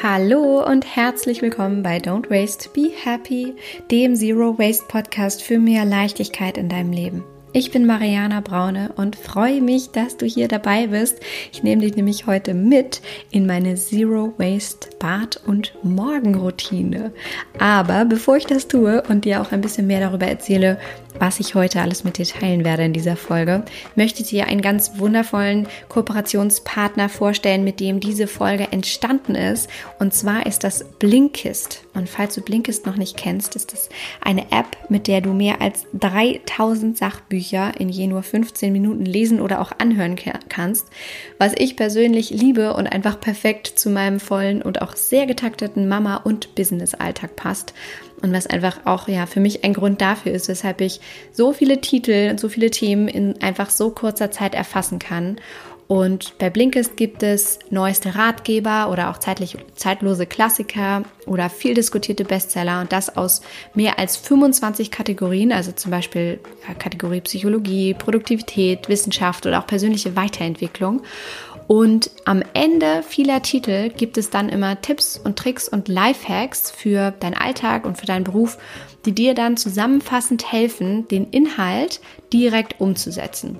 Hallo und herzlich willkommen bei Don't Waste, Be Happy, dem Zero Waste Podcast für mehr Leichtigkeit in deinem Leben. Ich bin Mariana Braune und freue mich, dass du hier dabei bist. Ich nehme dich nämlich heute mit in meine Zero Waste Bad- und Morgenroutine. Aber bevor ich das tue und dir auch ein bisschen mehr darüber erzähle, was ich heute alles mit dir teilen werde in dieser Folge, möchte ich dir einen ganz wundervollen Kooperationspartner vorstellen, mit dem diese Folge entstanden ist. Und zwar ist das Blinkist. Und falls du Blinkist noch nicht kennst, ist das eine App, mit der du mehr als 3000 Sachbücher in je nur 15 Minuten lesen oder auch anhören kannst. Was ich persönlich liebe und einfach perfekt zu meinem vollen und auch sehr getakteten Mama- und Business-Alltag passt und was einfach auch ja für mich ein Grund dafür ist, weshalb ich so viele Titel und so viele Themen in einfach so kurzer Zeit erfassen kann. Und bei Blinkist gibt es neueste Ratgeber oder auch zeitlich, zeitlose Klassiker oder viel diskutierte Bestseller und das aus mehr als 25 Kategorien, also zum Beispiel Kategorie Psychologie, Produktivität, Wissenschaft oder auch persönliche Weiterentwicklung. Und am Ende vieler Titel gibt es dann immer Tipps und Tricks und Lifehacks für deinen Alltag und für deinen Beruf, die dir dann zusammenfassend helfen, den Inhalt direkt umzusetzen.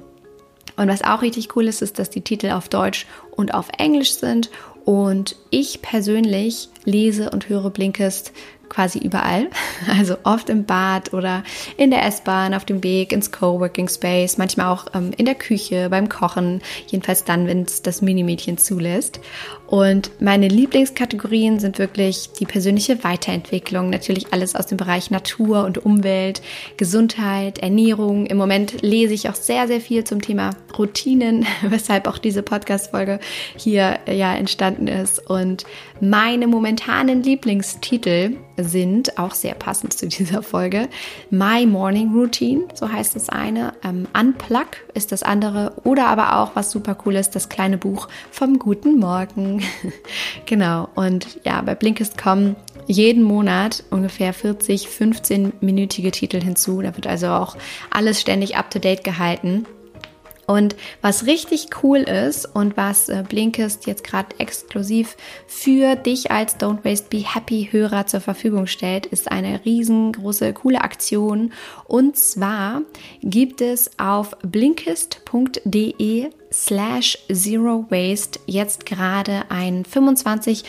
Und was auch richtig cool ist, ist, dass die Titel auf Deutsch und auf Englisch sind. Und ich persönlich lese und höre Blinkist quasi überall. Also oft im Bad oder in der S-Bahn, auf dem Weg ins Coworking Space, manchmal auch ähm, in der Küche, beim Kochen, jedenfalls dann, wenn es das Minimädchen zulässt. Und meine Lieblingskategorien sind wirklich die persönliche Weiterentwicklung, natürlich alles aus dem Bereich Natur und Umwelt, Gesundheit, Ernährung. Im Moment lese ich auch sehr, sehr viel zum Thema Routinen, weshalb auch diese Podcast-Folge hier ja entstanden ist. Und meine momentanen Lieblingstitel sind auch sehr passend zu dieser Folge. My Morning Routine, so heißt das eine. Ähm, Unplug ist das andere. Oder aber auch, was super cool ist, das kleine Buch vom guten Morgen. genau. Und ja, bei Blinkist kommen jeden Monat ungefähr 40, 15-minütige Titel hinzu. Da wird also auch alles ständig up to date gehalten. Und was richtig cool ist und was äh, Blinkist jetzt gerade exklusiv für dich als Don't Waste Be Happy Hörer zur Verfügung stellt, ist eine riesengroße, coole Aktion. Und zwar gibt es auf blinkist.de slash Zero Waste jetzt gerade ein 25%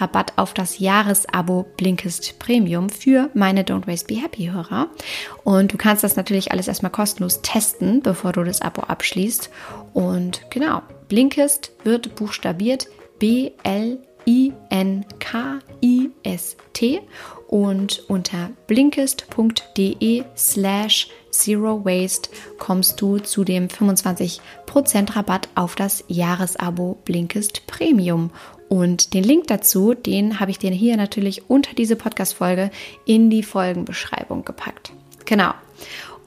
Rabatt auf das Jahresabo Blinkist Premium für meine Don't Waste Be Happy Hörer. Und du kannst das natürlich alles erstmal kostenlos testen, bevor du das Abo abschließt. Und genau, Blinkist wird buchstabiert B-L I-N-K-I-S-T und unter blinkist.de slash zero waste kommst du zu dem 25% Rabatt auf das Jahresabo Blinkist Premium. Und den Link dazu, den habe ich dir hier natürlich unter diese Podcast-Folge in die Folgenbeschreibung gepackt. Genau.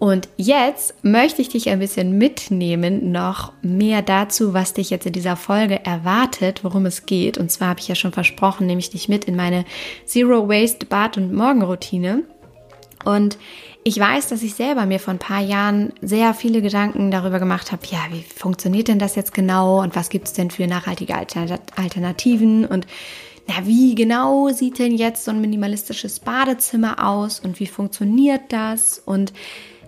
Und jetzt möchte ich dich ein bisschen mitnehmen, noch mehr dazu, was dich jetzt in dieser Folge erwartet, worum es geht. Und zwar habe ich ja schon versprochen, nehme ich dich mit in meine Zero Waste Bad- und Morgenroutine. Und ich weiß, dass ich selber mir vor ein paar Jahren sehr viele Gedanken darüber gemacht habe, ja, wie funktioniert denn das jetzt genau und was gibt es denn für nachhaltige Alternativen und na, wie genau sieht denn jetzt so ein minimalistisches Badezimmer aus und wie funktioniert das und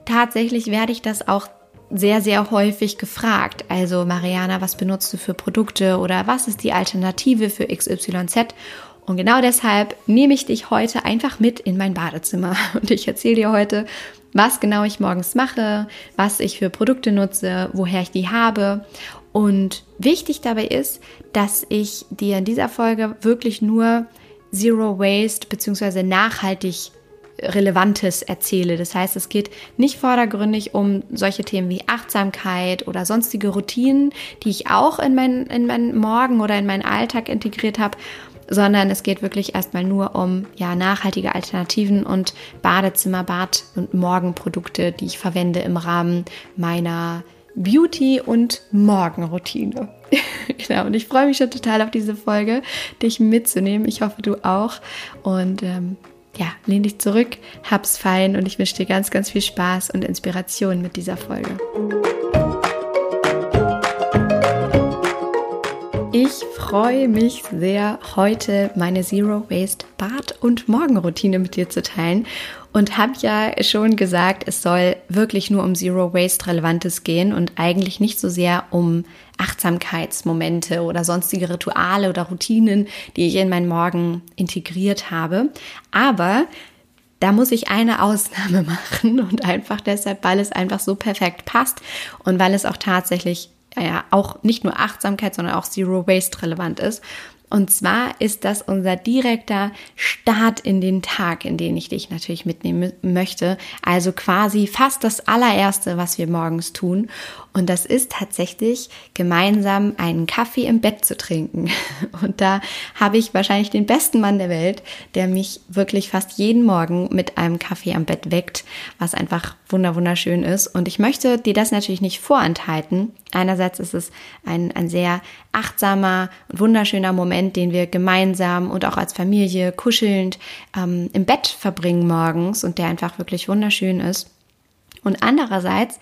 tatsächlich werde ich das auch sehr, sehr häufig gefragt. Also, Mariana, was benutzt du für Produkte oder was ist die Alternative für XYZ? Und genau deshalb nehme ich dich heute einfach mit in mein Badezimmer und ich erzähle dir heute, was genau ich morgens mache, was ich für Produkte nutze, woher ich die habe. Und wichtig dabei ist, dass ich dir in dieser Folge wirklich nur Zero Waste bzw. nachhaltig Relevantes erzähle. Das heißt, es geht nicht vordergründig um solche Themen wie Achtsamkeit oder sonstige Routinen, die ich auch in meinen, in meinen Morgen oder in meinen Alltag integriert habe, sondern es geht wirklich erstmal nur um ja, nachhaltige Alternativen und Badezimmer, Bad- und Morgenprodukte, die ich verwende im Rahmen meiner Beauty- und Morgenroutine. genau, und ich freue mich schon total auf diese Folge, dich mitzunehmen. Ich hoffe, du auch. Und ähm, ja, lehn dich zurück, hab's fein und ich wünsche dir ganz, ganz viel Spaß und Inspiration mit dieser Folge. Ich freue mich sehr, heute meine Zero Waste Bad- und Morgenroutine mit dir zu teilen und habe ja schon gesagt, es soll wirklich nur um Zero Waste Relevantes gehen und eigentlich nicht so sehr um Achtsamkeitsmomente oder sonstige Rituale oder Routinen, die ich in meinen Morgen integriert habe. Aber da muss ich eine Ausnahme machen und einfach deshalb, weil es einfach so perfekt passt und weil es auch tatsächlich ja auch nicht nur Achtsamkeit, sondern auch Zero Waste relevant ist. Und zwar ist das unser direkter Start in den Tag, in den ich dich natürlich mitnehmen möchte. Also quasi fast das allererste, was wir morgens tun. Und das ist tatsächlich gemeinsam einen Kaffee im Bett zu trinken. Und da habe ich wahrscheinlich den besten Mann der Welt, der mich wirklich fast jeden Morgen mit einem Kaffee am Bett weckt, was einfach wunderschön ist. Und ich möchte dir das natürlich nicht vorenthalten. Einerseits ist es ein, ein sehr achtsamer und wunderschöner Moment, den wir gemeinsam und auch als Familie kuschelnd ähm, im Bett verbringen morgens und der einfach wirklich wunderschön ist. Und andererseits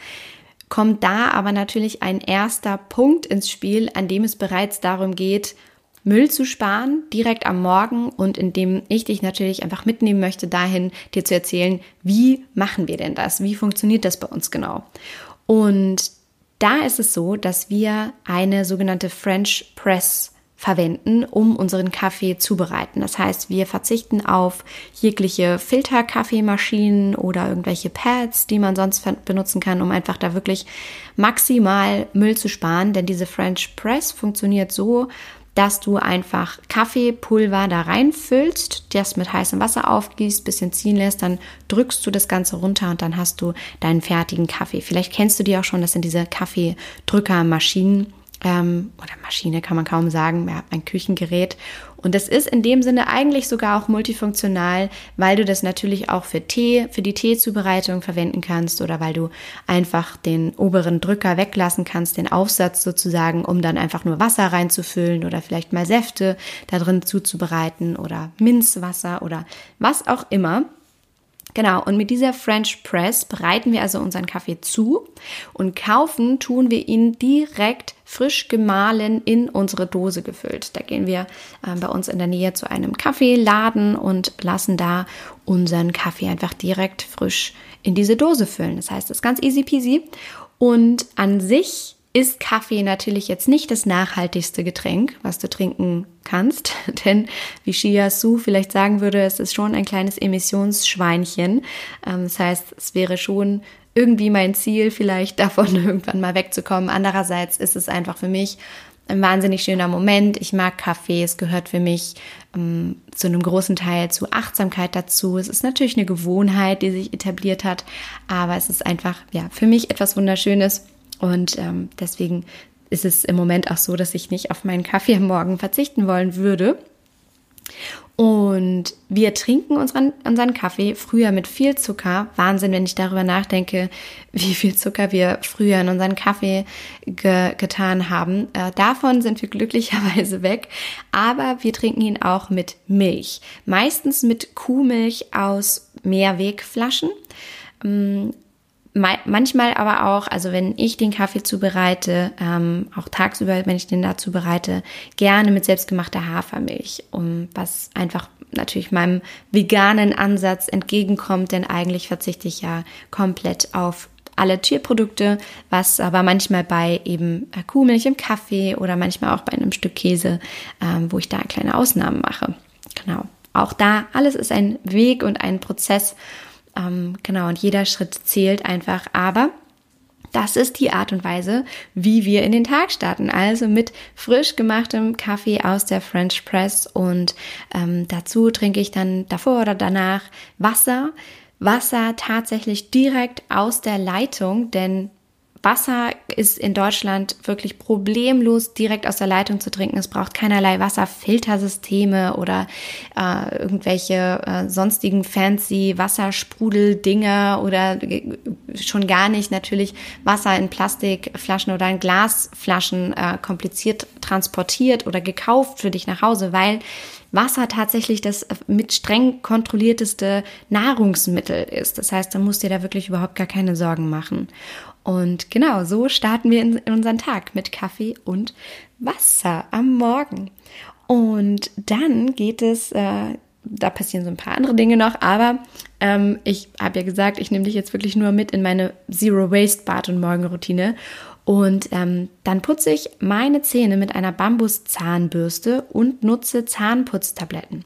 kommt da aber natürlich ein erster Punkt ins Spiel, an dem es bereits darum geht, Müll zu sparen, direkt am Morgen und in dem ich dich natürlich einfach mitnehmen möchte, dahin dir zu erzählen, wie machen wir denn das? Wie funktioniert das bei uns genau? Und da ist es so, dass wir eine sogenannte French Press verwenden, um unseren Kaffee zubereiten. Das heißt, wir verzichten auf jegliche Filterkaffeemaschinen oder irgendwelche Pads, die man sonst benutzen kann, um einfach da wirklich maximal Müll zu sparen. Denn diese French Press funktioniert so, dass du einfach Kaffeepulver da reinfüllst, das mit heißem Wasser aufgießt, bisschen ziehen lässt, dann drückst du das Ganze runter und dann hast du deinen fertigen Kaffee. Vielleicht kennst du die auch schon, das sind diese Kaffeedrückermaschinen ähm, oder Maschine kann man kaum sagen, ja, ein Küchengerät. Und das ist in dem Sinne eigentlich sogar auch multifunktional, weil du das natürlich auch für Tee, für die Teezubereitung verwenden kannst oder weil du einfach den oberen Drücker weglassen kannst, den Aufsatz sozusagen, um dann einfach nur Wasser reinzufüllen oder vielleicht mal Säfte da drin zuzubereiten oder Minzwasser oder was auch immer. Genau, und mit dieser French Press bereiten wir also unseren Kaffee zu und kaufen tun wir ihn direkt frisch gemahlen in unsere Dose gefüllt. Da gehen wir äh, bei uns in der Nähe zu einem Kaffeeladen und lassen da unseren Kaffee einfach direkt frisch in diese Dose füllen. Das heißt, es ist ganz easy peasy und an sich ist Kaffee natürlich jetzt nicht das nachhaltigste Getränk, was du trinken kannst, denn wie Shia Su vielleicht sagen würde, es ist schon ein kleines Emissionsschweinchen. Ähm, das heißt, es wäre schon irgendwie mein Ziel, vielleicht davon irgendwann mal wegzukommen. Andererseits ist es einfach für mich ein wahnsinnig schöner Moment. Ich mag Kaffee, es gehört für mich ähm, zu einem großen Teil zu Achtsamkeit dazu. Es ist natürlich eine Gewohnheit, die sich etabliert hat, aber es ist einfach ja für mich etwas Wunderschönes und ähm, deswegen ist es im Moment auch so, dass ich nicht auf meinen Kaffee am Morgen verzichten wollen würde. Und wir trinken unseren, unseren Kaffee früher mit viel Zucker. Wahnsinn, wenn ich darüber nachdenke, wie viel Zucker wir früher in unseren Kaffee ge getan haben. Äh, davon sind wir glücklicherweise weg. Aber wir trinken ihn auch mit Milch. Meistens mit Kuhmilch aus Mehrwegflaschen. Ähm, manchmal aber auch, also wenn ich den Kaffee zubereite, ähm, auch tagsüber, wenn ich den da zubereite, gerne mit selbstgemachter Hafermilch, um was einfach natürlich meinem veganen Ansatz entgegenkommt, denn eigentlich verzichte ich ja komplett auf alle Tierprodukte, was aber manchmal bei eben äh, Kuhmilch im Kaffee oder manchmal auch bei einem Stück Käse, ähm, wo ich da kleine Ausnahmen mache. Genau. Auch da, alles ist ein Weg und ein Prozess ähm, genau, und jeder Schritt zählt einfach. Aber das ist die Art und Weise, wie wir in den Tag starten. Also mit frisch gemachtem Kaffee aus der French Press und ähm, dazu trinke ich dann davor oder danach Wasser. Wasser tatsächlich direkt aus der Leitung, denn Wasser ist in Deutschland wirklich problemlos direkt aus der Leitung zu trinken. Es braucht keinerlei Wasserfiltersysteme oder äh, irgendwelche äh, sonstigen fancy Wassersprudeldinger oder schon gar nicht natürlich Wasser in Plastikflaschen oder in Glasflaschen äh, kompliziert transportiert oder gekauft für dich nach Hause, weil Wasser tatsächlich das mit streng kontrollierteste Nahrungsmittel ist. Das heißt, da musst du dir da wirklich überhaupt gar keine Sorgen machen. Und genau, so starten wir in, in unseren Tag mit Kaffee und Wasser am Morgen. Und dann geht es, äh, da passieren so ein paar andere Dinge noch, aber ähm, ich habe ja gesagt, ich nehme dich jetzt wirklich nur mit in meine Zero Waste Bad- und Morgenroutine. Und ähm, dann putze ich meine Zähne mit einer Bambuszahnbürste und nutze Zahnputztabletten.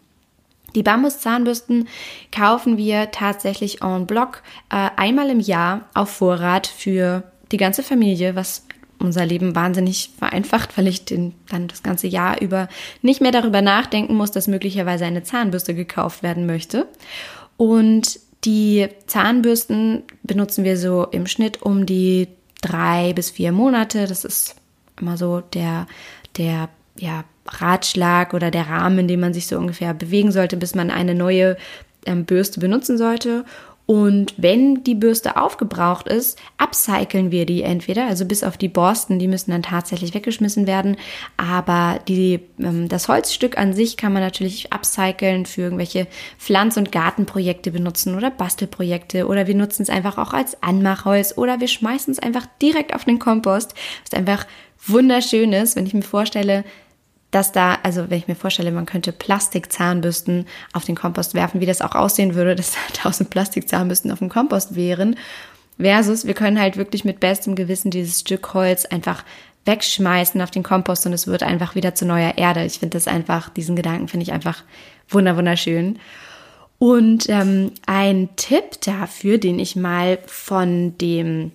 Die Bambuszahnbürsten kaufen wir tatsächlich en bloc äh, einmal im Jahr auf Vorrat für die ganze Familie, was unser Leben wahnsinnig vereinfacht, weil ich den, dann das ganze Jahr über nicht mehr darüber nachdenken muss, dass möglicherweise eine Zahnbürste gekauft werden möchte. Und die Zahnbürsten benutzen wir so im Schnitt um die drei bis vier Monate. Das ist immer so der, der ja, Ratschlag oder der Rahmen, in dem man sich so ungefähr bewegen sollte, bis man eine neue ähm, Bürste benutzen sollte. Und wenn die Bürste aufgebraucht ist, upcyclen wir die entweder, also bis auf die Borsten, die müssen dann tatsächlich weggeschmissen werden. Aber die, ähm, das Holzstück an sich kann man natürlich upcyclen für irgendwelche Pflanz- und Gartenprojekte benutzen oder Bastelprojekte oder wir nutzen es einfach auch als Anmachholz oder wir schmeißen es einfach direkt auf den Kompost, was einfach wunderschön ist, wenn ich mir vorstelle, dass da, also wenn ich mir vorstelle, man könnte Plastikzahnbürsten auf den Kompost werfen, wie das auch aussehen würde, dass da tausend Plastikzahnbürsten auf dem Kompost wären, versus wir können halt wirklich mit bestem Gewissen dieses Stück Holz einfach wegschmeißen auf den Kompost und es wird einfach wieder zu neuer Erde. Ich finde das einfach, diesen Gedanken finde ich einfach wunder wunderschön. Und ähm, ein Tipp dafür, den ich mal von dem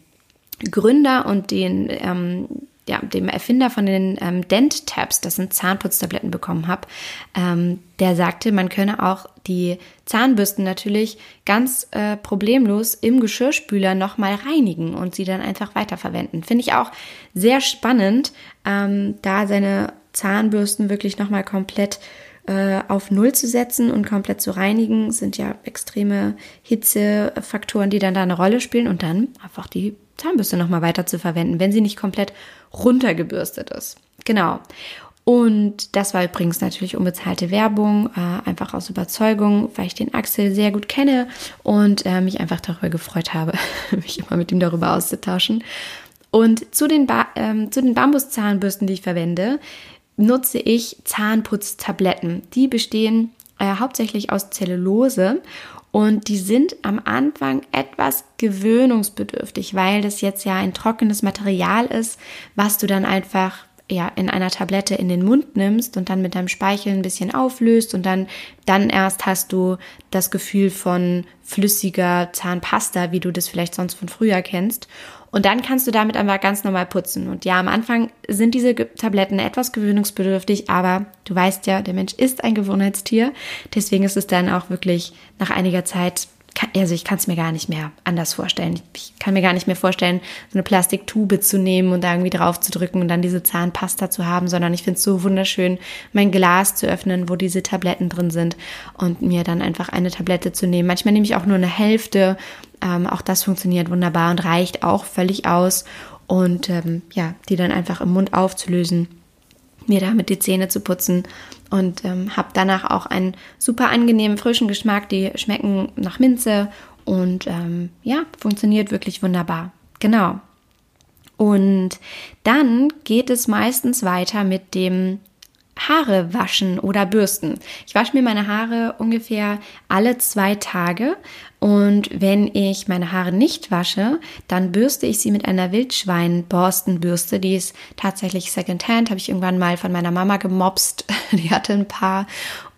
Gründer und den ähm, ja, dem Erfinder von den ähm, Dent-Tabs, das sind Zahnputztabletten, bekommen habe, ähm, der sagte, man könne auch die Zahnbürsten natürlich ganz äh, problemlos im Geschirrspüler nochmal reinigen und sie dann einfach weiterverwenden. Finde ich auch sehr spannend, ähm, da seine Zahnbürsten wirklich nochmal komplett äh, auf Null zu setzen und komplett zu reinigen, sind ja extreme Hitzefaktoren, die dann da eine Rolle spielen und dann einfach die Zahnbürste nochmal weiter zu verwenden, wenn sie nicht komplett runtergebürstet ist. Genau. Und das war übrigens natürlich unbezahlte Werbung, äh, einfach aus Überzeugung, weil ich den Axel sehr gut kenne und äh, mich einfach darüber gefreut habe, mich immer mit ihm darüber auszutauschen. Und zu den, ba ähm, zu den Bambuszahnbürsten, die ich verwende, nutze ich Zahnputztabletten. Die bestehen äh, hauptsächlich aus Zellulose und die sind am Anfang etwas gewöhnungsbedürftig, weil das jetzt ja ein trockenes Material ist, was du dann einfach ja, in einer Tablette in den Mund nimmst und dann mit deinem Speichel ein bisschen auflöst und dann, dann erst hast du das Gefühl von flüssiger Zahnpasta, wie du das vielleicht sonst von früher kennst. Und dann kannst du damit einfach ganz normal putzen. Und ja, am Anfang sind diese Tabletten etwas gewöhnungsbedürftig, aber du weißt ja, der Mensch ist ein Gewohnheitstier. Deswegen ist es dann auch wirklich nach einiger Zeit also ich kann es mir gar nicht mehr anders vorstellen. Ich kann mir gar nicht mehr vorstellen, so eine Plastiktube zu nehmen und da irgendwie drauf zu drücken und dann diese Zahnpasta zu haben, sondern ich finde es so wunderschön, mein Glas zu öffnen, wo diese Tabletten drin sind und mir dann einfach eine Tablette zu nehmen. Manchmal nehme ich auch nur eine Hälfte. Ähm, auch das funktioniert wunderbar und reicht auch völlig aus. Und ähm, ja, die dann einfach im Mund aufzulösen mir damit die Zähne zu putzen und ähm, habe danach auch einen super angenehmen frischen Geschmack. Die schmecken nach Minze und ähm, ja, funktioniert wirklich wunderbar. Genau. Und dann geht es meistens weiter mit dem Haare waschen oder bürsten. Ich wasche mir meine Haare ungefähr alle zwei Tage und wenn ich meine Haare nicht wasche, dann bürste ich sie mit einer Wildschwein-Borstenbürste. Die ist tatsächlich Secondhand, habe ich irgendwann mal von meiner Mama gemobst. Die hatte ein paar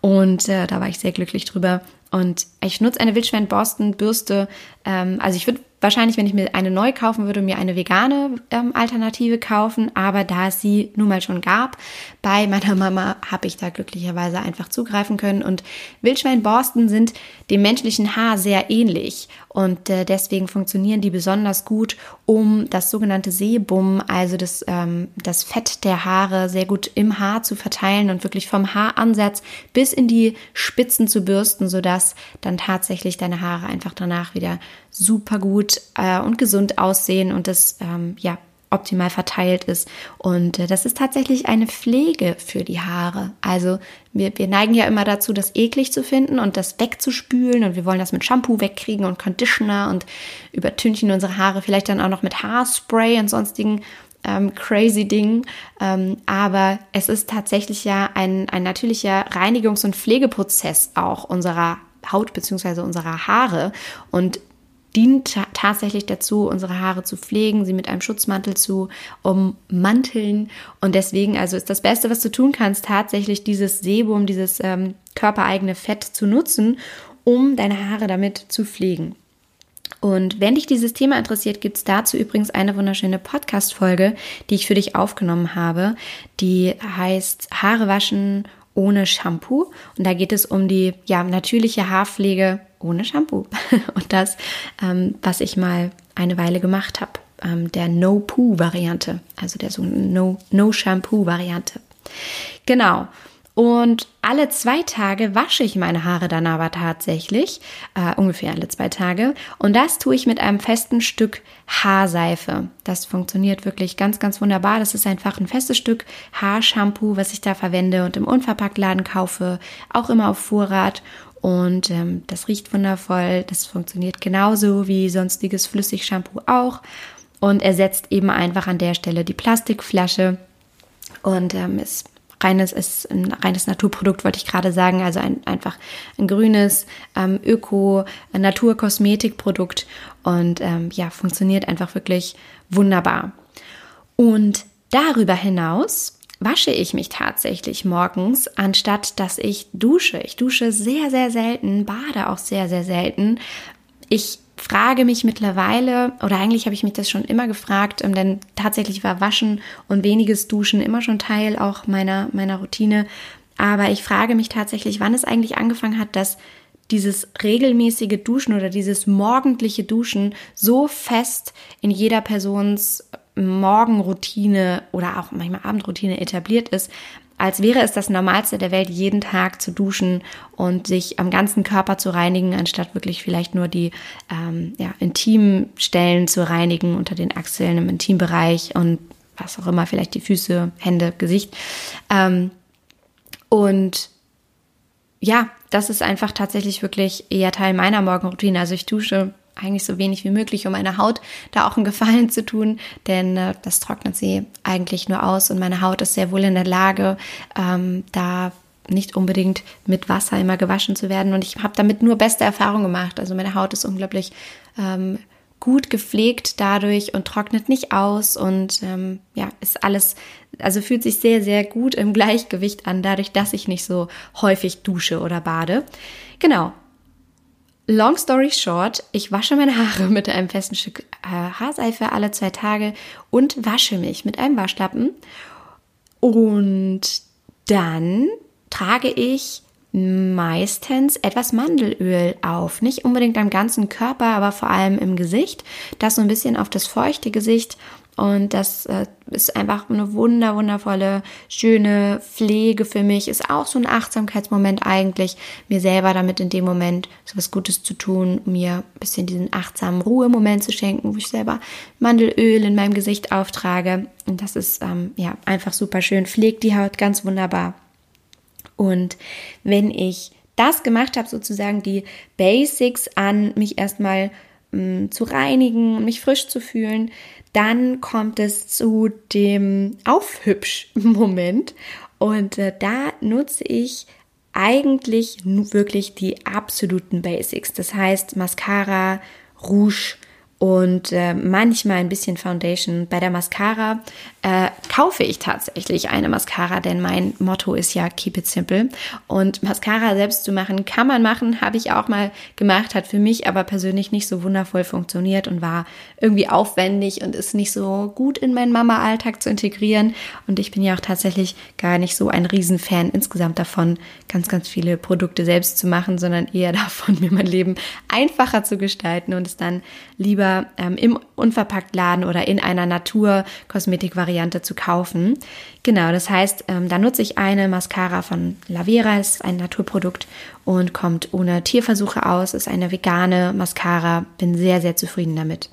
und äh, da war ich sehr glücklich drüber. Und ich nutze eine Wildschwein-Borstenbürste. Ähm, also ich würde wahrscheinlich, wenn ich mir eine neu kaufen würde, mir eine vegane ähm, Alternative kaufen. Aber da es sie nun mal schon gab, bei meiner Mama habe ich da glücklicherweise einfach zugreifen können. Und Wildschweinborsten sind dem menschlichen Haar sehr ähnlich. Und äh, deswegen funktionieren die besonders gut, um das sogenannte Sebum, also das, ähm, das Fett der Haare, sehr gut im Haar zu verteilen und wirklich vom Haaransatz bis in die Spitzen zu bürsten, sodass dann tatsächlich deine Haare einfach danach wieder super gut äh, und gesund aussehen und das ähm, ja optimal verteilt ist. Und äh, das ist tatsächlich eine Pflege für die Haare. Also wir, wir neigen ja immer dazu, das eklig zu finden und das wegzuspülen und wir wollen das mit Shampoo wegkriegen und Conditioner und übertünchen unsere Haare vielleicht dann auch noch mit Haarspray und sonstigen ähm, crazy Dingen. Ähm, aber es ist tatsächlich ja ein, ein natürlicher Reinigungs- und Pflegeprozess auch unserer Haut beziehungsweise unserer Haare. Und dient tatsächlich dazu, unsere Haare zu pflegen, sie mit einem Schutzmantel zu ummanteln. Und deswegen, also ist das Beste, was du tun kannst, tatsächlich dieses Sebum, dieses ähm, körpereigene Fett zu nutzen, um deine Haare damit zu pflegen. Und wenn dich dieses Thema interessiert, gibt es dazu übrigens eine wunderschöne Podcast-Folge, die ich für dich aufgenommen habe. Die heißt Haare waschen ohne Shampoo. Und da geht es um die ja, natürliche Haarpflege ohne Shampoo. Und das, ähm, was ich mal eine Weile gemacht habe, ähm, der No-Poo-Variante, also der so No-Shampoo-Variante. genau. Und alle zwei Tage wasche ich meine Haare dann aber tatsächlich, äh, ungefähr alle zwei Tage. Und das tue ich mit einem festen Stück Haarseife. Das funktioniert wirklich ganz, ganz wunderbar. Das ist einfach ein festes Stück Haarshampoo, was ich da verwende und im Unverpacktladen kaufe, auch immer auf Vorrat. Und ähm, das riecht wundervoll. Das funktioniert genauso wie sonstiges Flüssigshampoo auch und ersetzt eben einfach an der Stelle die Plastikflasche und ähm, ist reines ist ein reines Naturprodukt, wollte ich gerade sagen. Also ein, einfach ein grünes ähm, Öko-Naturkosmetikprodukt und ähm, ja, funktioniert einfach wirklich wunderbar. Und darüber hinaus wasche ich mich tatsächlich morgens, anstatt dass ich dusche. Ich dusche sehr, sehr selten, bade auch sehr, sehr selten. Ich frage mich mittlerweile, oder eigentlich habe ich mich das schon immer gefragt, ähm, denn tatsächlich war Waschen und weniges Duschen immer schon Teil auch meiner, meiner Routine. Aber ich frage mich tatsächlich, wann es eigentlich angefangen hat, dass dieses regelmäßige Duschen oder dieses morgendliche Duschen so fest in jeder Persons Morgenroutine oder auch manchmal Abendroutine etabliert ist, als wäre es das Normalste der Welt, jeden Tag zu duschen und sich am ganzen Körper zu reinigen, anstatt wirklich vielleicht nur die ähm, ja, intimen Stellen zu reinigen unter den Achseln im Intimbereich und was auch immer, vielleicht die Füße, Hände, Gesicht. Ähm, und ja, das ist einfach tatsächlich wirklich eher Teil meiner Morgenroutine. Also ich dusche eigentlich so wenig wie möglich, um meiner Haut da auch einen Gefallen zu tun, denn äh, das trocknet sie eigentlich nur aus und meine Haut ist sehr wohl in der Lage, ähm, da nicht unbedingt mit Wasser immer gewaschen zu werden und ich habe damit nur beste Erfahrungen gemacht. Also meine Haut ist unglaublich ähm, gut gepflegt dadurch und trocknet nicht aus und ähm, ja, ist alles, also fühlt sich sehr, sehr gut im Gleichgewicht an, dadurch, dass ich nicht so häufig dusche oder bade. Genau, Long story short, ich wasche meine Haare mit einem festen Stück äh, Haarseife alle zwei Tage und wasche mich mit einem Waschlappen. Und dann trage ich meistens etwas Mandelöl auf. Nicht unbedingt am ganzen Körper, aber vor allem im Gesicht. Das so ein bisschen auf das feuchte Gesicht und das äh, ist einfach eine wunder, wundervolle, schöne Pflege für mich. Ist auch so ein Achtsamkeitsmoment eigentlich, mir selber damit in dem Moment so was Gutes zu tun, mir ein bisschen diesen achtsamen Ruhemoment zu schenken, wo ich selber Mandelöl in meinem Gesicht auftrage. Und das ist ähm, ja einfach super schön, pflegt die Haut ganz wunderbar. Und wenn ich das gemacht habe, sozusagen die Basics an, mich erstmal mm, zu reinigen, mich frisch zu fühlen, dann kommt es zu dem Aufhübsch-Moment und äh, da nutze ich eigentlich wirklich die absoluten Basics. Das heißt Mascara, Rouge, und äh, manchmal ein bisschen Foundation. Bei der Mascara äh, kaufe ich tatsächlich eine Mascara, denn mein Motto ist ja Keep it simple. Und Mascara selbst zu machen, kann man machen, habe ich auch mal gemacht, hat für mich aber persönlich nicht so wundervoll funktioniert und war irgendwie aufwendig und ist nicht so gut in meinen Mama-Alltag zu integrieren. Und ich bin ja auch tatsächlich gar nicht so ein Riesenfan insgesamt davon, ganz, ganz viele Produkte selbst zu machen, sondern eher davon, mir mein Leben einfacher zu gestalten und es dann lieber ähm, im Unverpacktladen oder in einer Naturkosmetik-Variante zu kaufen. Genau, das heißt, ähm, da nutze ich eine Mascara von Lavera, ist ein Naturprodukt und kommt ohne Tierversuche aus, ist eine vegane Mascara, bin sehr, sehr zufrieden damit.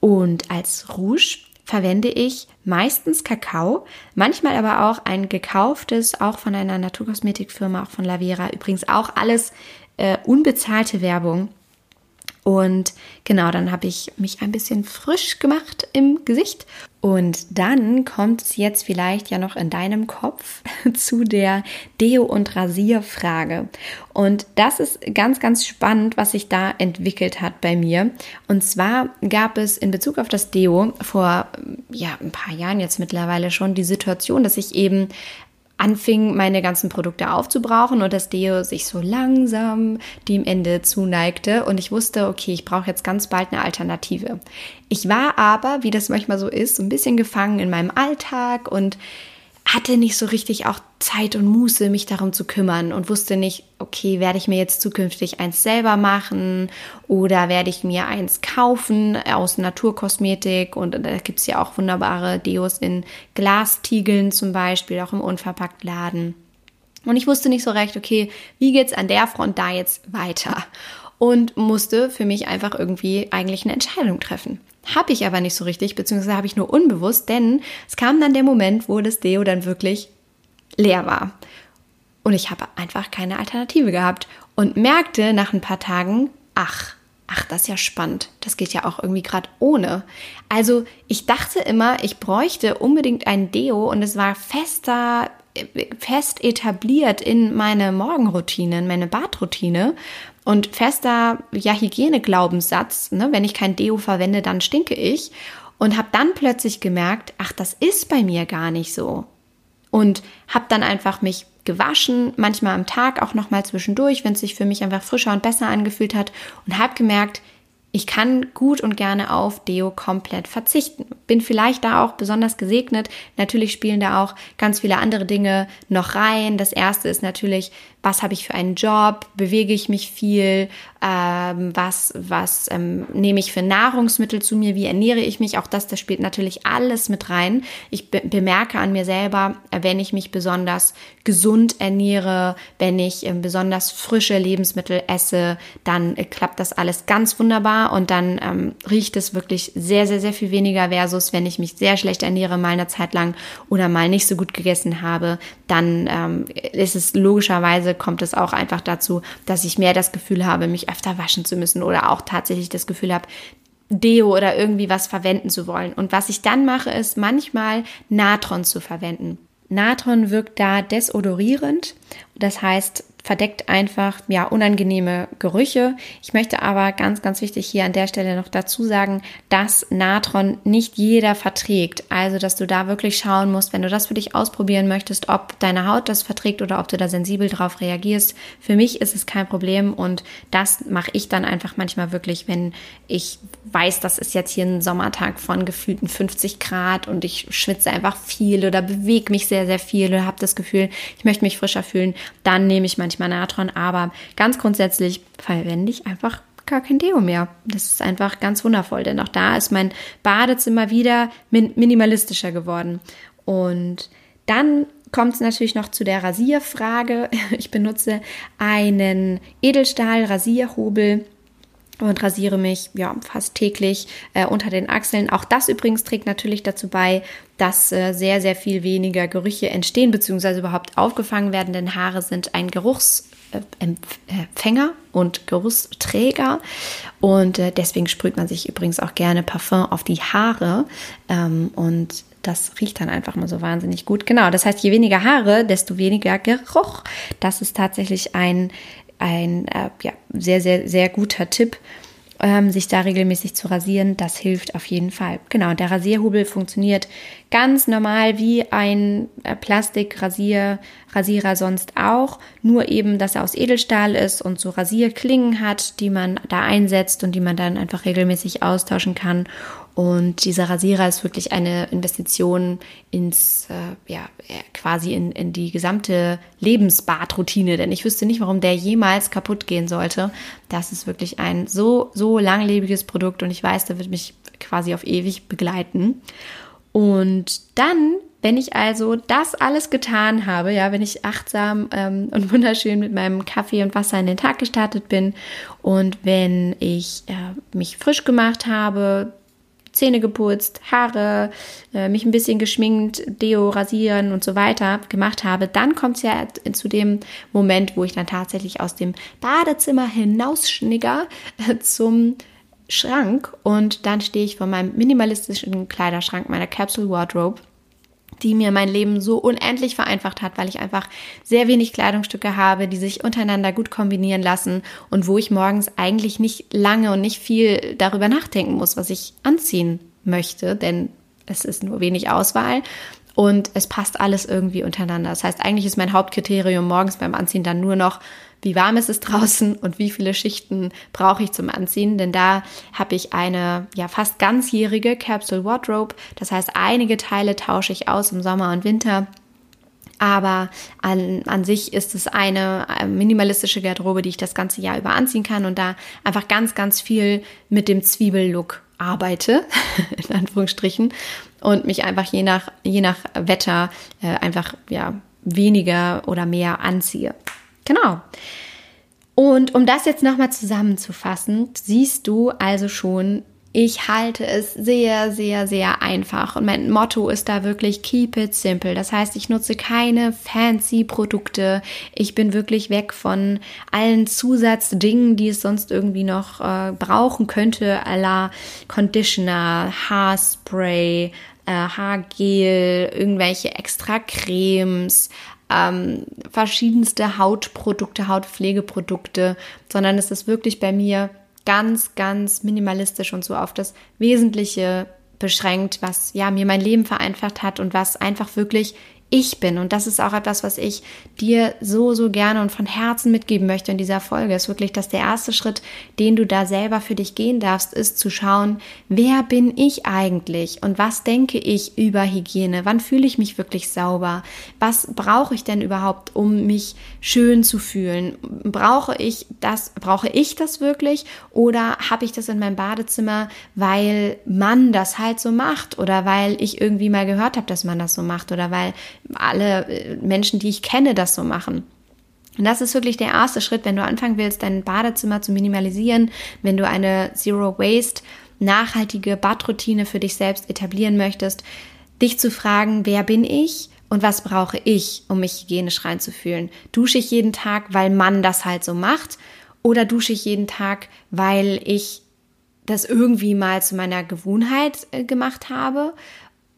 Und als Rouge verwende ich meistens Kakao, manchmal aber auch ein gekauftes, auch von einer Naturkosmetikfirma, auch von Lavera. Übrigens auch alles äh, unbezahlte Werbung. Und genau, dann habe ich mich ein bisschen frisch gemacht im Gesicht. Und dann kommt es jetzt vielleicht ja noch in deinem Kopf zu der Deo- und Rasierfrage. Und das ist ganz, ganz spannend, was sich da entwickelt hat bei mir. Und zwar gab es in Bezug auf das Deo vor ja, ein paar Jahren jetzt mittlerweile schon die Situation, dass ich eben anfing, meine ganzen Produkte aufzubrauchen und das Deo sich so langsam dem Ende zuneigte und ich wusste, okay, ich brauche jetzt ganz bald eine Alternative. Ich war aber, wie das manchmal so ist, ein bisschen gefangen in meinem Alltag und hatte nicht so richtig auch Zeit und Muße, mich darum zu kümmern und wusste nicht, okay, werde ich mir jetzt zukünftig eins selber machen oder werde ich mir eins kaufen aus Naturkosmetik und da gibt es ja auch wunderbare Deos in Glastiegeln zum Beispiel, auch im Unverpacktladen. Und ich wusste nicht so recht, okay, wie geht's an der Front da jetzt weiter? Und musste für mich einfach irgendwie eigentlich eine Entscheidung treffen. Habe ich aber nicht so richtig, beziehungsweise habe ich nur unbewusst, denn es kam dann der Moment, wo das Deo dann wirklich leer war. Und ich habe einfach keine Alternative gehabt und merkte nach ein paar Tagen, ach, ach, das ist ja spannend. Das geht ja auch irgendwie gerade ohne. Also ich dachte immer, ich bräuchte unbedingt ein Deo und es war fester, fest etabliert in meine Morgenroutine, in meine Badroutine und fester ja, Hygieneglaubenssatz, ne, wenn ich kein Deo verwende, dann stinke ich. Und habe dann plötzlich gemerkt, ach, das ist bei mir gar nicht so. Und habe dann einfach mich gewaschen, manchmal am Tag auch nochmal zwischendurch, wenn es sich für mich einfach frischer und besser angefühlt hat. Und habe gemerkt, ich kann gut und gerne auf Deo komplett verzichten. Bin vielleicht da auch besonders gesegnet. Natürlich spielen da auch ganz viele andere Dinge noch rein. Das erste ist natürlich was habe ich für einen Job, bewege ich mich viel, ähm, was, was ähm, nehme ich für Nahrungsmittel zu mir, wie ernähre ich mich, auch das, das spielt natürlich alles mit rein. Ich be bemerke an mir selber, wenn ich mich besonders gesund ernähre, wenn ich äh, besonders frische Lebensmittel esse, dann äh, klappt das alles ganz wunderbar und dann ähm, riecht es wirklich sehr, sehr, sehr viel weniger versus, wenn ich mich sehr schlecht ernähre, mal eine Zeit lang oder mal nicht so gut gegessen habe, dann ähm, ist es logischerweise kommt es auch einfach dazu, dass ich mehr das Gefühl habe, mich öfter waschen zu müssen oder auch tatsächlich das Gefühl habe, Deo oder irgendwie was verwenden zu wollen. Und was ich dann mache, ist manchmal Natron zu verwenden. Natron wirkt da desodorierend. Das heißt, verdeckt einfach ja unangenehme Gerüche. Ich möchte aber ganz, ganz wichtig hier an der Stelle noch dazu sagen, dass Natron nicht jeder verträgt. Also, dass du da wirklich schauen musst, wenn du das für dich ausprobieren möchtest, ob deine Haut das verträgt oder ob du da sensibel drauf reagierst. Für mich ist es kein Problem und das mache ich dann einfach manchmal wirklich, wenn ich weiß, das ist jetzt hier ein Sommertag von gefühlten 50 Grad und ich schwitze einfach viel oder bewege mich sehr, sehr viel oder habe das Gefühl, ich möchte mich frischer fühlen, dann nehme ich manchmal manchmal Natron, aber ganz grundsätzlich verwende ich einfach gar kein Deo mehr. Das ist einfach ganz wundervoll, denn auch da ist mein Badezimmer wieder min minimalistischer geworden. Und dann kommt es natürlich noch zu der Rasierfrage. Ich benutze einen Edelstahl-Rasierhobel und rasiere mich ja fast täglich äh, unter den Achseln. Auch das übrigens trägt natürlich dazu bei, dass äh, sehr, sehr viel weniger Gerüche entstehen bzw. überhaupt aufgefangen werden, denn Haare sind ein Geruchsempfänger und Geruchsträger und äh, deswegen sprüht man sich übrigens auch gerne Parfum auf die Haare ähm, und das riecht dann einfach mal so wahnsinnig gut. Genau, das heißt, je weniger Haare, desto weniger Geruch. Das ist tatsächlich ein ein äh, ja, sehr, sehr, sehr guter Tipp, ähm, sich da regelmäßig zu rasieren. Das hilft auf jeden Fall. Genau, der Rasierhubel funktioniert ganz normal wie ein äh, Plastikrasierer sonst auch, nur eben, dass er aus Edelstahl ist und so Rasierklingen hat, die man da einsetzt und die man dann einfach regelmäßig austauschen kann. Und dieser Rasierer ist wirklich eine Investition ins, äh, ja, quasi in, in die gesamte Lebensbadroutine, denn ich wüsste nicht, warum der jemals kaputt gehen sollte. Das ist wirklich ein so, so langlebiges Produkt und ich weiß, der wird mich quasi auf ewig begleiten. Und dann, wenn ich also das alles getan habe, ja, wenn ich achtsam ähm, und wunderschön mit meinem Kaffee und Wasser in den Tag gestartet bin und wenn ich äh, mich frisch gemacht habe, Zähne geputzt, Haare, äh, mich ein bisschen geschminkt, Deo, rasieren und so weiter gemacht habe, dann kommt es ja zu dem Moment, wo ich dann tatsächlich aus dem Badezimmer hinausschnigger äh, zum Schrank und dann stehe ich vor meinem minimalistischen Kleiderschrank, meiner Capsule Wardrobe die mir mein Leben so unendlich vereinfacht hat, weil ich einfach sehr wenig Kleidungsstücke habe, die sich untereinander gut kombinieren lassen und wo ich morgens eigentlich nicht lange und nicht viel darüber nachdenken muss, was ich anziehen möchte, denn es ist nur wenig Auswahl und es passt alles irgendwie untereinander. Das heißt, eigentlich ist mein Hauptkriterium morgens beim Anziehen dann nur noch, wie warm ist es draußen und wie viele Schichten brauche ich zum Anziehen. Denn da habe ich eine ja fast ganzjährige Capsule Wardrobe. Das heißt, einige Teile tausche ich aus im Sommer und Winter. Aber an, an sich ist es eine minimalistische Garderobe, die ich das ganze Jahr über anziehen kann und da einfach ganz, ganz viel mit dem Zwiebellook arbeite, in Anführungsstrichen, und mich einfach je nach, je nach Wetter äh, einfach ja, weniger oder mehr anziehe. Genau. Und um das jetzt nochmal zusammenzufassen, siehst du also schon, ich halte es sehr, sehr, sehr einfach. Und mein Motto ist da wirklich keep it simple. Das heißt, ich nutze keine fancy Produkte. Ich bin wirklich weg von allen Zusatzdingen, die es sonst irgendwie noch äh, brauchen könnte, à la Conditioner, Haarspray, äh, Haargel, irgendwelche extra Cremes, ähm, verschiedenste Hautprodukte, Hautpflegeprodukte, sondern es ist wirklich bei mir ganz, ganz minimalistisch und so auf das Wesentliche beschränkt, was ja mir mein Leben vereinfacht hat und was einfach wirklich ich bin. Und das ist auch etwas, was ich dir so, so gerne und von Herzen mitgeben möchte in dieser Folge. Ist wirklich, dass der erste Schritt, den du da selber für dich gehen darfst, ist zu schauen, wer bin ich eigentlich und was denke ich über Hygiene? Wann fühle ich mich wirklich sauber? Was brauche ich denn überhaupt, um mich schön zu fühlen? Brauche ich das, brauche ich das wirklich? Oder habe ich das in meinem Badezimmer, weil man das halt so macht oder weil ich irgendwie mal gehört habe, dass man das so macht oder weil alle äh, Menschen, die ich kenne, das so machen. Und das ist wirklich der erste Schritt, wenn du anfangen willst, dein Badezimmer zu minimalisieren, wenn du eine Zero Waste, nachhaltige Badroutine für dich selbst etablieren möchtest, dich zu fragen, wer bin ich und was brauche ich, um mich hygienisch reinzufühlen? Dusche ich jeden Tag, weil man das halt so macht? Oder dusche ich jeden Tag, weil ich das irgendwie mal zu meiner Gewohnheit äh, gemacht habe?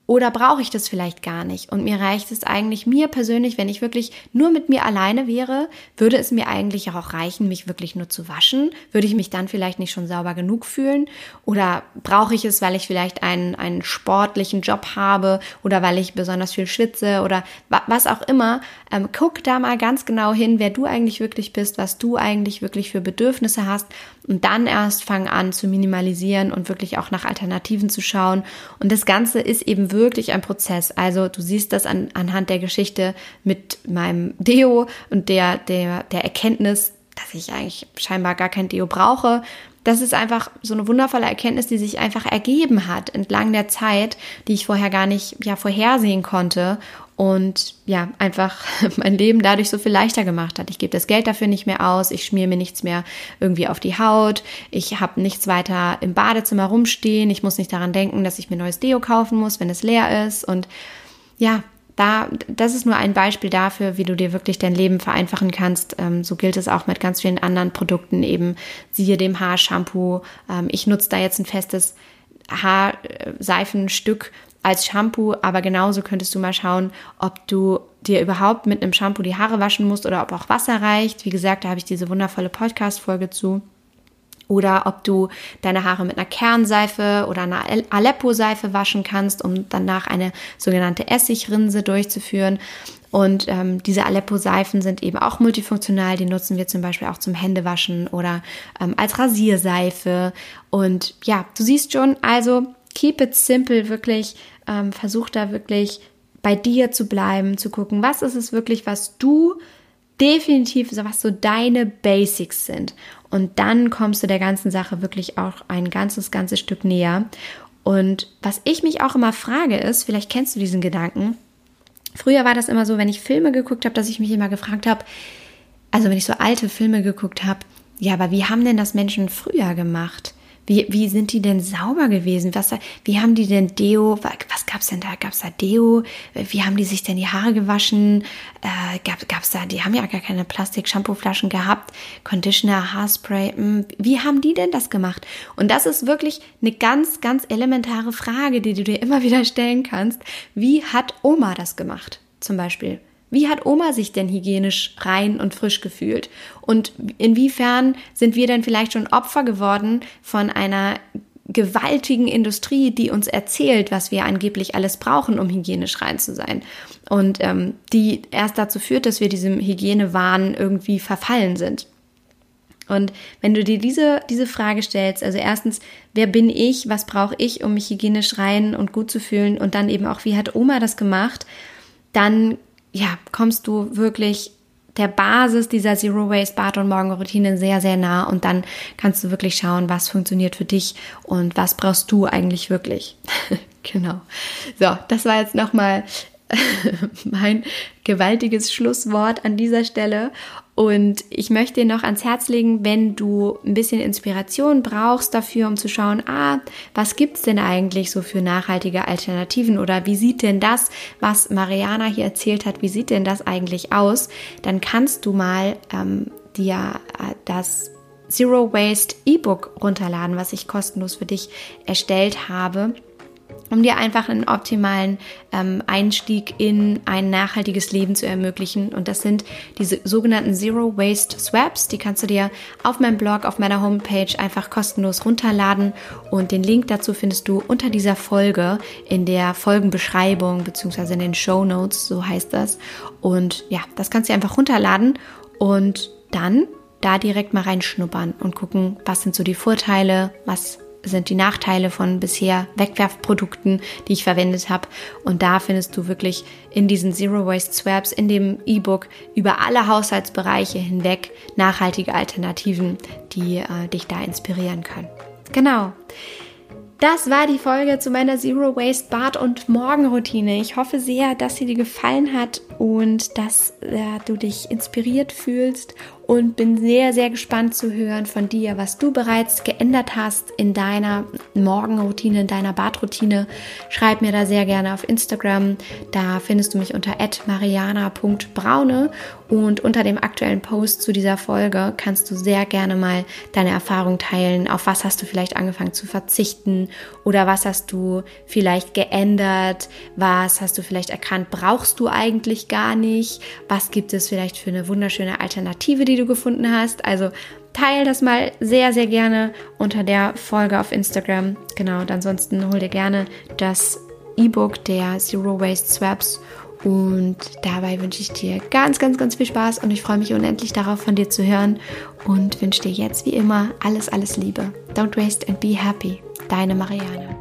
Oder brauche ich das vielleicht gar nicht? Und mir reicht es eigentlich, mir persönlich, wenn ich wirklich nur mit mir alleine wäre, würde es mir eigentlich auch reichen, mich wirklich nur zu waschen? Würde ich mich dann vielleicht nicht schon sauber genug fühlen? Oder brauche ich es, weil ich vielleicht einen, einen sportlichen Job habe oder weil ich besonders viel schwitze oder was auch immer? Ähm, guck da mal ganz genau hin, wer du eigentlich wirklich bist, was du eigentlich wirklich für Bedürfnisse hast und dann erst fang an zu minimalisieren und wirklich auch nach Alternativen zu schauen. Und das Ganze ist eben wirklich ein Prozess. Also du siehst das an, anhand der Geschichte mit meinem Deo und der, der, der Erkenntnis, dass ich eigentlich scheinbar gar kein Deo brauche. Das ist einfach so eine wundervolle Erkenntnis, die sich einfach ergeben hat entlang der Zeit, die ich vorher gar nicht ja, vorhersehen konnte und ja, einfach mein Leben dadurch so viel leichter gemacht hat. Ich gebe das Geld dafür nicht mehr aus, ich schmier mir nichts mehr irgendwie auf die Haut, ich habe nichts weiter im Badezimmer rumstehen, ich muss nicht daran denken, dass ich mir neues Deo kaufen muss, wenn es leer ist und ja, da, das ist nur ein Beispiel dafür, wie du dir wirklich dein Leben vereinfachen kannst. Ähm, so gilt es auch mit ganz vielen anderen Produkten, eben siehe dem Haarshampoo. Ähm, ich nutze da jetzt ein festes Haarseifenstück als Shampoo, aber genauso könntest du mal schauen, ob du dir überhaupt mit einem Shampoo die Haare waschen musst oder ob auch Wasser reicht. Wie gesagt, da habe ich diese wundervolle Podcast-Folge zu. Oder ob du deine Haare mit einer Kernseife oder einer Aleppo-Seife waschen kannst, um danach eine sogenannte Essigrinse durchzuführen. Und ähm, diese Aleppo-Seifen sind eben auch multifunktional. Die nutzen wir zum Beispiel auch zum Händewaschen oder ähm, als Rasierseife. Und ja, du siehst schon, also keep it simple, wirklich, ähm, versuch da wirklich bei dir zu bleiben, zu gucken, was ist es wirklich, was du definitiv, was so deine Basics sind. Und dann kommst du der ganzen Sache wirklich auch ein ganzes, ganzes Stück näher. Und was ich mich auch immer frage ist, vielleicht kennst du diesen Gedanken, früher war das immer so, wenn ich Filme geguckt habe, dass ich mich immer gefragt habe, also wenn ich so alte Filme geguckt habe, ja, aber wie haben denn das Menschen früher gemacht? Wie, wie sind die denn sauber gewesen? Was, wie haben die denn Deo, was gab es denn da? Gab es da Deo? Wie haben die sich denn die Haare gewaschen? Äh, gab es da, die haben ja gar keine Plastik-Shampoo-Flaschen gehabt, Conditioner, Haarspray. Hm, wie haben die denn das gemacht? Und das ist wirklich eine ganz, ganz elementare Frage, die du dir immer wieder stellen kannst. Wie hat Oma das gemacht? Zum Beispiel. Wie hat Oma sich denn hygienisch rein und frisch gefühlt? Und inwiefern sind wir denn vielleicht schon Opfer geworden von einer gewaltigen Industrie, die uns erzählt, was wir angeblich alles brauchen, um hygienisch rein zu sein. Und ähm, die erst dazu führt, dass wir diesem Hygienewahn irgendwie verfallen sind. Und wenn du dir diese, diese Frage stellst, also erstens, wer bin ich, was brauche ich, um mich hygienisch rein und gut zu fühlen und dann eben auch, wie hat Oma das gemacht, dann ja, kommst du wirklich der Basis dieser Zero Waste Bad- und Morgenroutine sehr, sehr nah und dann kannst du wirklich schauen, was funktioniert für dich und was brauchst du eigentlich wirklich. genau. So, das war jetzt nochmal mein gewaltiges Schlusswort an dieser Stelle. Und ich möchte dir noch ans Herz legen, wenn du ein bisschen Inspiration brauchst dafür, um zu schauen, ah, was gibt's denn eigentlich so für nachhaltige Alternativen oder wie sieht denn das, was Mariana hier erzählt hat, wie sieht denn das eigentlich aus, dann kannst du mal ähm, dir äh, das Zero Waste E-Book runterladen, was ich kostenlos für dich erstellt habe um dir einfach einen optimalen ähm, Einstieg in ein nachhaltiges Leben zu ermöglichen. Und das sind diese sogenannten Zero Waste Swaps. Die kannst du dir auf meinem Blog, auf meiner Homepage einfach kostenlos runterladen. Und den Link dazu findest du unter dieser Folge in der Folgenbeschreibung beziehungsweise in den Show Notes, so heißt das. Und ja, das kannst du einfach runterladen und dann da direkt mal reinschnuppern und gucken, was sind so die Vorteile, was sind die Nachteile von bisher Wegwerfprodukten, die ich verwendet habe. Und da findest du wirklich in diesen Zero Waste Swaps, in dem E-Book über alle Haushaltsbereiche hinweg nachhaltige Alternativen, die äh, dich da inspirieren können. Genau. Das war die Folge zu meiner Zero Waste Bad- und Morgenroutine. Ich hoffe sehr, dass sie dir gefallen hat und dass äh, du dich inspiriert fühlst und bin sehr, sehr gespannt zu hören von dir, was du bereits geändert hast in deiner Morgenroutine, in deiner Badroutine. Schreib mir da sehr gerne auf Instagram. Da findest du mich unter mariana.braune und unter dem aktuellen Post zu dieser Folge kannst du sehr gerne mal deine Erfahrung teilen. Auf was hast du vielleicht angefangen zu verzichten oder was hast du vielleicht geändert? Was hast du vielleicht erkannt, brauchst du eigentlich gar nicht? Was gibt es vielleicht für eine wunderschöne Alternative, die du gefunden hast. Also teile das mal sehr, sehr gerne unter der Folge auf Instagram. Genau, und ansonsten hol dir gerne das E-Book der Zero Waste Swaps. Und dabei wünsche ich dir ganz, ganz, ganz viel Spaß und ich freue mich unendlich darauf, von dir zu hören und wünsche dir jetzt wie immer alles, alles Liebe. Don't waste and be happy. Deine Marianne.